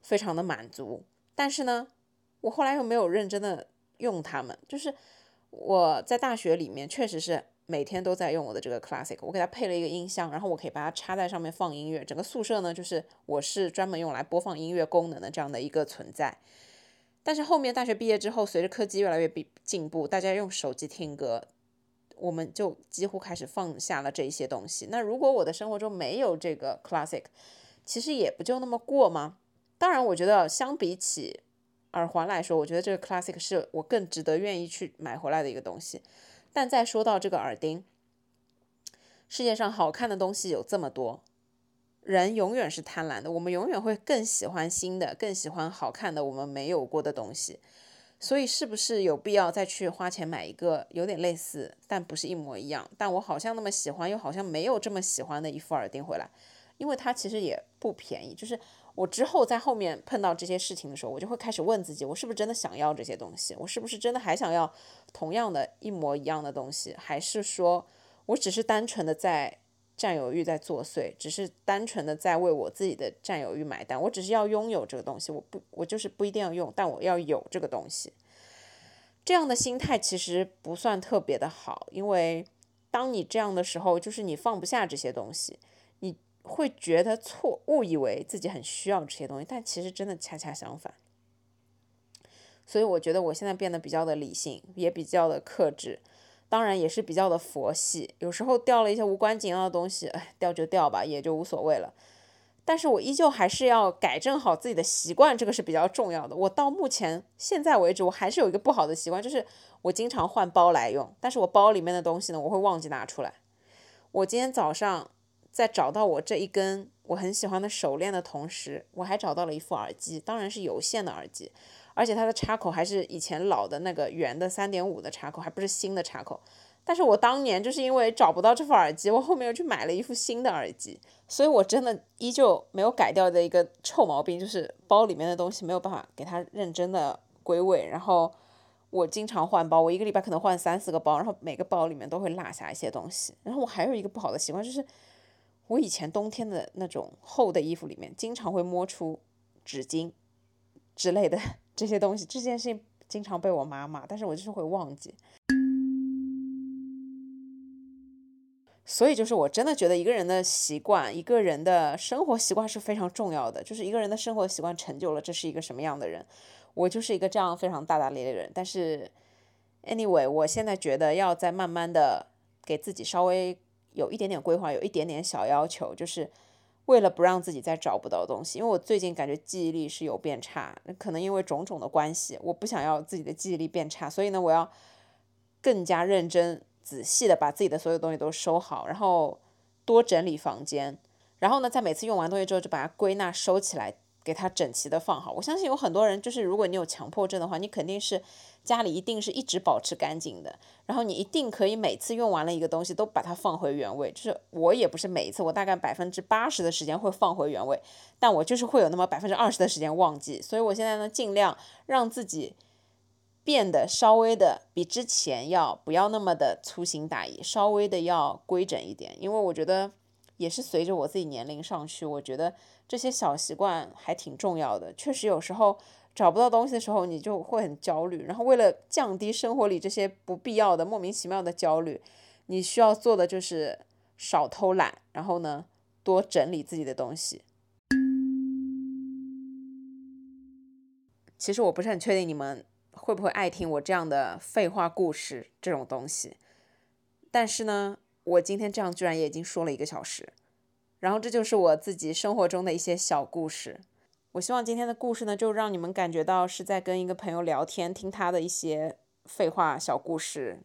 非常的满足。但是呢，我后来又没有认真的用它们，就是我在大学里面确实是每天都在用我的这个 Classic，我给它配了一个音箱，然后我可以把它插在上面放音乐，整个宿舍呢就是我是专门用来播放音乐功能的这样的一个存在。但是后面大学毕业之后，随着科技越来越进进步，大家用手机听歌。我们就几乎开始放下了这一些东西。那如果我的生活中没有这个 classic，其实也不就那么过吗？当然，我觉得相比起耳环来说，我觉得这个 classic 是我更值得愿意去买回来的一个东西。但再说到这个耳钉，世界上好看的东西有这么多，人永远是贪婪的，我们永远会更喜欢新的，更喜欢好看的，我们没有过的东西。所以是不是有必要再去花钱买一个有点类似，但不是一模一样，但我好像那么喜欢，又好像没有这么喜欢的一副耳钉回来？因为它其实也不便宜。就是我之后在后面碰到这些事情的时候，我就会开始问自己：我是不是真的想要这些东西？我是不是真的还想要同样的一模一样的东西？还是说我只是单纯的在？占有欲在作祟，只是单纯的在为我自己的占有欲买单。我只是要拥有这个东西，我不，我就是不一定要用，但我要有这个东西。这样的心态其实不算特别的好，因为当你这样的时候，就是你放不下这些东西，你会觉得错，误以为自己很需要这些东西，但其实真的恰恰相反。所以我觉得我现在变得比较的理性，也比较的克制。当然也是比较的佛系，有时候掉了一些无关紧要的东西，哎，掉就掉吧，也就无所谓了。但是我依旧还是要改正好自己的习惯，这个是比较重要的。我到目前现在为止，我还是有一个不好的习惯，就是我经常换包来用，但是我包里面的东西呢，我会忘记拿出来。我今天早上在找到我这一根我很喜欢的手链的同时，我还找到了一副耳机，当然是有线的耳机。而且它的插口还是以前老的那个圆的三点五的插口，还不是新的插口。但是我当年就是因为找不到这副耳机，我后面又去买了一副新的耳机。所以我真的依旧没有改掉的一个臭毛病，就是包里面的东西没有办法给它认真的归位。然后我经常换包，我一个礼拜可能换三四个包，然后每个包里面都会落下一些东西。然后我还有一个不好的习惯，就是我以前冬天的那种厚的衣服里面，经常会摸出纸巾之类的。这些东西，这件事情经常被我妈骂，但是我就是会忘记。所以就是我真的觉得一个人的习惯，一个人的生活习惯是非常重要的。就是一个人的生活习惯成就了这是一个什么样的人。我就是一个这样非常大大咧咧的人。但是，anyway，我现在觉得要再慢慢的给自己稍微有一点点规划，有一点点小要求，就是。为了不让自己再找不到东西，因为我最近感觉记忆力是有变差，可能因为种种的关系，我不想要自己的记忆力变差，所以呢，我要更加认真仔细的把自己的所有东西都收好，然后多整理房间，然后呢，在每次用完东西之后就把它归纳收起来。给它整齐的放好。我相信有很多人，就是如果你有强迫症的话，你肯定是家里一定是一直保持干净的。然后你一定可以每次用完了一个东西都把它放回原位。就是我也不是每一次，我大概百分之八十的时间会放回原位，但我就是会有那么百分之二十的时间忘记。所以我现在呢，尽量让自己变得稍微的比之前要不要那么的粗心大意，稍微的要规整一点。因为我觉得也是随着我自己年龄上去，我觉得。这些小习惯还挺重要的，确实有时候找不到东西的时候，你就会很焦虑。然后为了降低生活里这些不必要的、莫名其妙的焦虑，你需要做的就是少偷懒，然后呢，多整理自己的东西。其实我不是很确定你们会不会爱听我这样的废话故事这种东西，但是呢，我今天这样居然也已经说了一个小时，然后这就是我自己生活中的一些小故事。我希望今天的故事呢，就让你们感觉到是在跟一个朋友聊天，听他的一些废话小故事，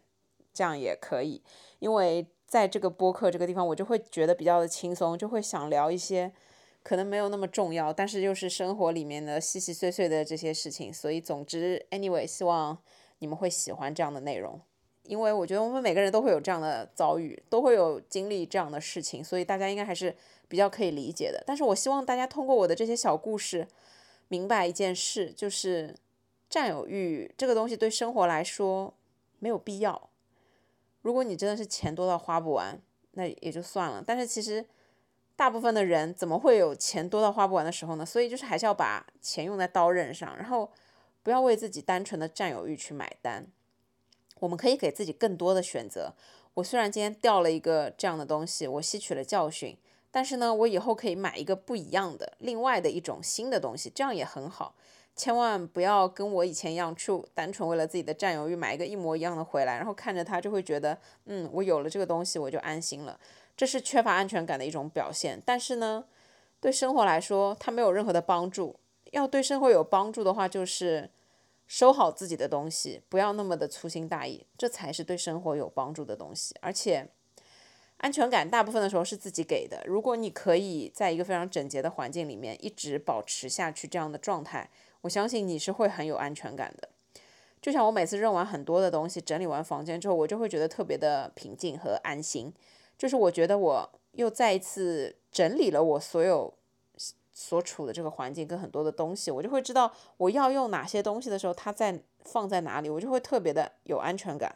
这样也可以。因为在这个播客这个地方，我就会觉得比较的轻松，就会想聊一些可能没有那么重要，但是又是生活里面的细细碎碎的这些事情。所以，总之，anyway，希望你们会喜欢这样的内容。因为我觉得我们每个人都会有这样的遭遇，都会有经历这样的事情，所以大家应该还是比较可以理解的。但是我希望大家通过我的这些小故事，明白一件事，就是占有欲这个东西对生活来说没有必要。如果你真的是钱多到花不完，那也就算了。但是其实大部分的人怎么会有钱多到花不完的时候呢？所以就是还是要把钱用在刀刃上，然后不要为自己单纯的占有欲去买单。我们可以给自己更多的选择。我虽然今天掉了一个这样的东西，我吸取了教训，但是呢，我以后可以买一个不一样的、另外的一种新的东西，这样也很好。千万不要跟我以前一样，去单纯为了自己的占有欲买一个一模一样的回来，然后看着它就会觉得，嗯，我有了这个东西我就安心了。这是缺乏安全感的一种表现。但是呢，对生活来说，它没有任何的帮助。要对生活有帮助的话，就是。收好自己的东西，不要那么的粗心大意，这才是对生活有帮助的东西。而且，安全感大部分的时候是自己给的。如果你可以在一个非常整洁的环境里面一直保持下去这样的状态，我相信你是会很有安全感的。就像我每次扔完很多的东西，整理完房间之后，我就会觉得特别的平静和安心。就是我觉得我又再一次整理了我所有。所处的这个环境跟很多的东西，我就会知道我要用哪些东西的时候，它在放在哪里，我就会特别的有安全感，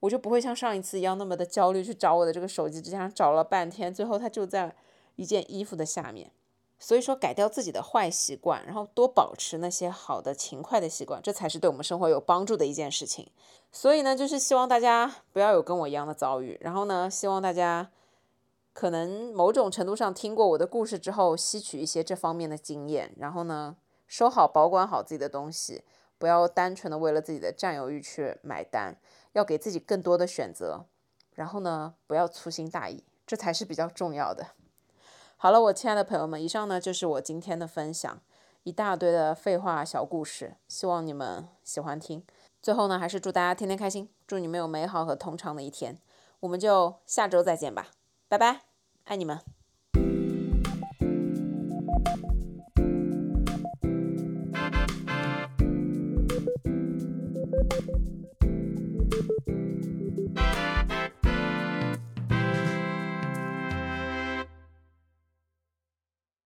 我就不会像上一次一样那么的焦虑去找我的这个手机，只想找了半天，最后它就在一件衣服的下面。所以说，改掉自己的坏习惯，然后多保持那些好的勤快的习惯，这才是对我们生活有帮助的一件事情。所以呢，就是希望大家不要有跟我一样的遭遇，然后呢，希望大家。可能某种程度上听过我的故事之后，吸取一些这方面的经验，然后呢，收好保管好自己的东西，不要单纯的为了自己的占有欲去买单，要给自己更多的选择，然后呢，不要粗心大意，这才是比较重要的。好了，我亲爱的朋友们，以上呢就是我今天的分享，一大堆的废话小故事，希望你们喜欢听。最后呢，还是祝大家天天开心，祝你们有美好和通畅的一天，我们就下周再见吧。拜拜爱你们。